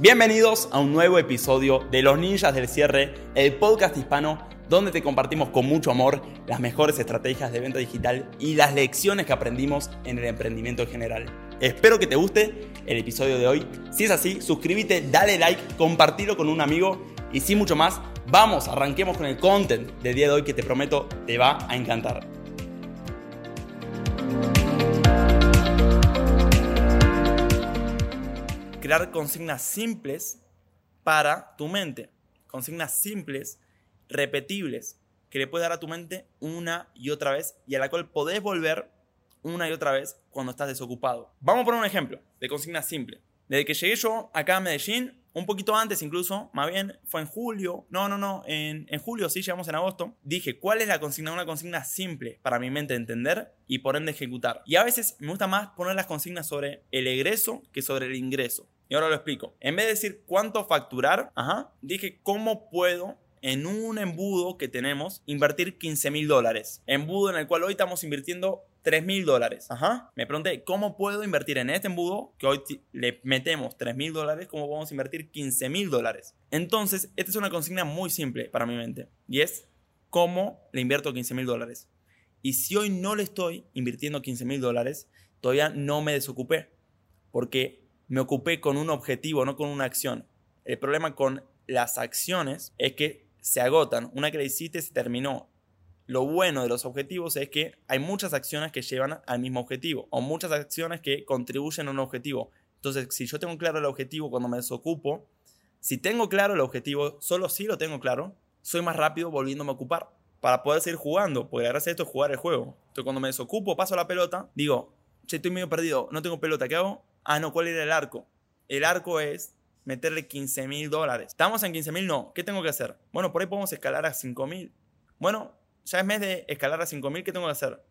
Bienvenidos a un nuevo episodio de Los Ninjas del Cierre, el podcast hispano donde te compartimos con mucho amor las mejores estrategias de venta digital y las lecciones que aprendimos en el emprendimiento en general. Espero que te guste el episodio de hoy. Si es así, suscríbete, dale like, compartilo con un amigo y sin mucho más, vamos, arranquemos con el content del día de hoy que te prometo te va a encantar. Crear consignas simples para tu mente. Consignas simples, repetibles, que le puedes dar a tu mente una y otra vez y a la cual podés volver una y otra vez cuando estás desocupado. Vamos a poner un ejemplo de consigna simple. Desde que llegué yo acá a Medellín, un poquito antes incluso, más bien fue en julio, no, no, no, en, en, julio, sí, llegamos en agosto, dije cuál es la consigna, una consigna simple para mi mente entender y por ende ejecutar. Y a veces me gusta más poner las consignas sobre el egreso que sobre el ingreso. Y ahora lo explico. En vez de decir cuánto facturar, dije cómo puedo en un embudo que tenemos invertir 15 mil dólares. Embudo en el cual hoy estamos invirtiendo 3 mil dólares. Me pregunté, ¿cómo puedo invertir en este embudo que hoy le metemos 3 mil dólares? ¿Cómo podemos invertir 15 mil dólares? Entonces, esta es una consigna muy simple para mi mente. Y es, ¿cómo le invierto 15 mil dólares? Y si hoy no le estoy invirtiendo 15 mil dólares, todavía no me desocupé. Porque me ocupé con un objetivo, no con una acción. El problema con las acciones es que se agotan. Una que la hiciste se terminó. Lo bueno de los objetivos es que hay muchas acciones que llevan al mismo objetivo o muchas acciones que contribuyen a un objetivo. Entonces, si yo tengo claro el objetivo cuando me desocupo, si tengo claro el objetivo, solo si lo tengo claro, soy más rápido volviéndome a ocupar para poder seguir jugando, porque la gracia esto es jugar el juego. Entonces, cuando me desocupo, paso la pelota, digo, che, estoy medio perdido, no tengo pelota, ¿qué hago? Ah, no, ¿cuál era el arco? El arco es meterle 15 mil dólares. ¿Estamos en 15 mil? No. ¿Qué tengo que hacer? Bueno, por ahí podemos escalar a 5 mil. Bueno, ya es mes de escalar a 5 mil, ¿qué tengo que hacer?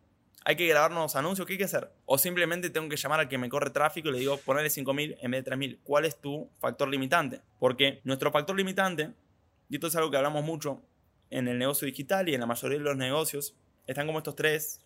Hay que grabarnos anuncios, ¿qué hay que hacer? O simplemente tengo que llamar al que me corre tráfico y le digo, ponerle 5 mil en vez de 3 mil. ¿Cuál es tu factor limitante? Porque nuestro factor limitante, y esto es algo que hablamos mucho en el negocio digital y en la mayoría de los negocios, están como estos tres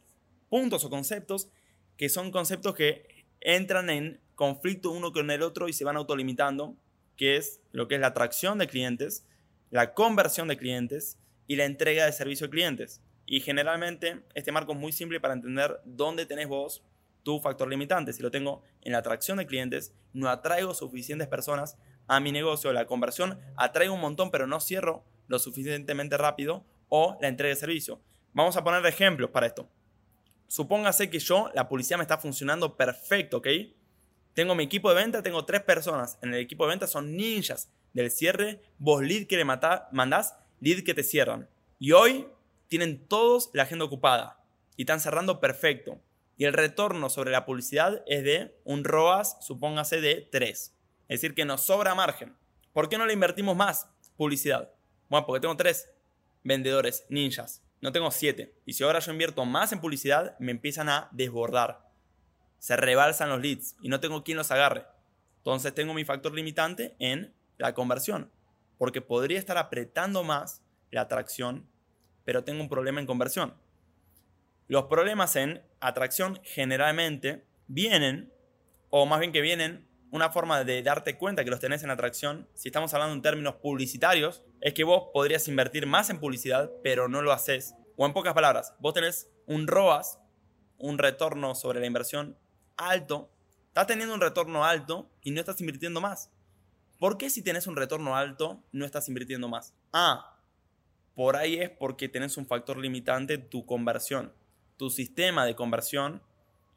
puntos o conceptos que son conceptos que entran en conflicto uno con el otro y se van autolimitando, que es lo que es la atracción de clientes, la conversión de clientes y la entrega de servicio a clientes. Y generalmente este marco es muy simple para entender dónde tenés vos tu factor limitante. Si lo tengo en la atracción de clientes, no atraigo suficientes personas a mi negocio. La conversión atraigo un montón, pero no cierro lo suficientemente rápido o la entrega de servicio. Vamos a poner ejemplos para esto. Supóngase que yo, la publicidad me está funcionando perfecto, ¿ok? Tengo mi equipo de venta, tengo tres personas. En el equipo de venta son ninjas del cierre. Vos lead que le mandás, lead que te cierran. Y hoy tienen todos la agenda ocupada y están cerrando perfecto. Y el retorno sobre la publicidad es de un ROAS, supóngase, de 3. Es decir, que nos sobra margen. ¿Por qué no le invertimos más publicidad? Bueno, porque tengo tres vendedores ninjas. No tengo siete. Y si ahora yo invierto más en publicidad, me empiezan a desbordar se rebalsan los leads y no tengo quien los agarre. Entonces tengo mi factor limitante en la conversión, porque podría estar apretando más la atracción, pero tengo un problema en conversión. Los problemas en atracción generalmente vienen, o más bien que vienen, una forma de darte cuenta que los tenés en atracción, si estamos hablando en términos publicitarios, es que vos podrías invertir más en publicidad, pero no lo haces. O en pocas palabras, vos tenés un ROAS, un retorno sobre la inversión alto, estás teniendo un retorno alto y no estás invirtiendo más. ¿Por qué si tienes un retorno alto no estás invirtiendo más? Ah, por ahí es porque tienes un factor limitante, tu conversión. Tu sistema de conversión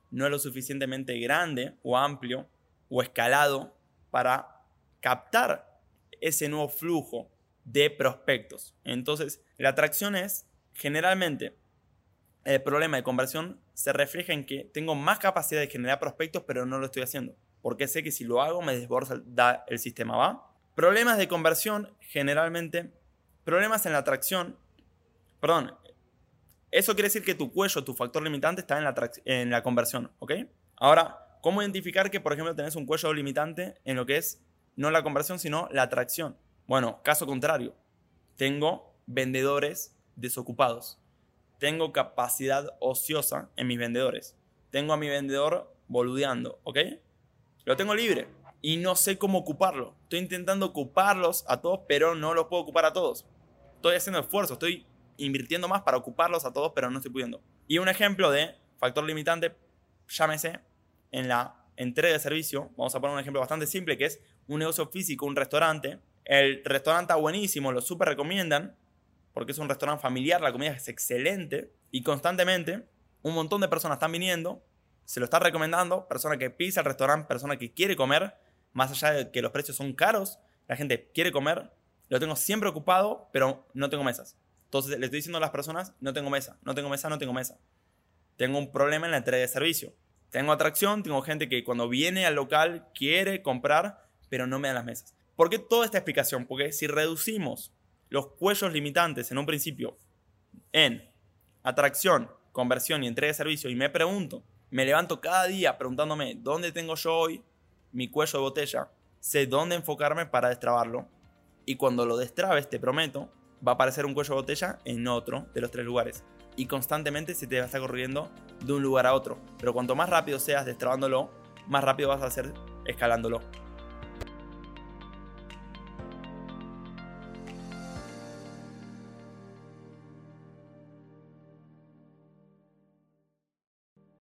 no es lo suficientemente grande o amplio o escalado para captar ese nuevo flujo de prospectos. Entonces, la atracción es generalmente el problema de conversión se refleja en que tengo más capacidad de generar prospectos, pero no lo estoy haciendo. Porque sé que si lo hago me desborda el sistema, ¿va? Problemas de conversión, generalmente, problemas en la atracción, perdón, eso quiere decir que tu cuello, tu factor limitante está en la, en la conversión, ¿ok? Ahora, ¿cómo identificar que, por ejemplo, tenés un cuello limitante en lo que es no la conversión, sino la atracción? Bueno, caso contrario, tengo vendedores desocupados tengo capacidad ociosa en mis vendedores. Tengo a mi vendedor boludeando, ¿ok? Lo tengo libre. y no sé cómo ocuparlo. Estoy intentando ocuparlos a todos, pero no los puedo ocupar a todos. Estoy haciendo esfuerzo, estoy invirtiendo más para ocuparlos a todos, pero no estoy pudiendo. Y un ejemplo de factor limitante, llámese en la entrega de servicio. Vamos a poner un ejemplo bastante simple que es un negocio físico, un restaurante. El restaurante está buenísimo, lo súper recomiendan, porque es un restaurante familiar, la comida es excelente y constantemente un montón de personas están viniendo, se lo está recomendando, persona que pisa el restaurante, persona que quiere comer, más allá de que los precios son caros, la gente quiere comer, lo tengo siempre ocupado, pero no tengo mesas. Entonces le estoy diciendo a las personas, no tengo mesa, no tengo mesa, no tengo mesa. Tengo un problema en la entrega de servicio. Tengo atracción, tengo gente que cuando viene al local quiere comprar, pero no me dan las mesas. ¿Por qué toda esta explicación? Porque si reducimos los cuellos limitantes en un principio en atracción, conversión y entrega de servicio y me pregunto, me levanto cada día preguntándome dónde tengo yo hoy mi cuello de botella, sé dónde enfocarme para destrabarlo y cuando lo destrabes, te prometo, va a aparecer un cuello de botella en otro de los tres lugares y constantemente se te va a estar corriendo de un lugar a otro. Pero cuanto más rápido seas destrabándolo, más rápido vas a hacer escalándolo.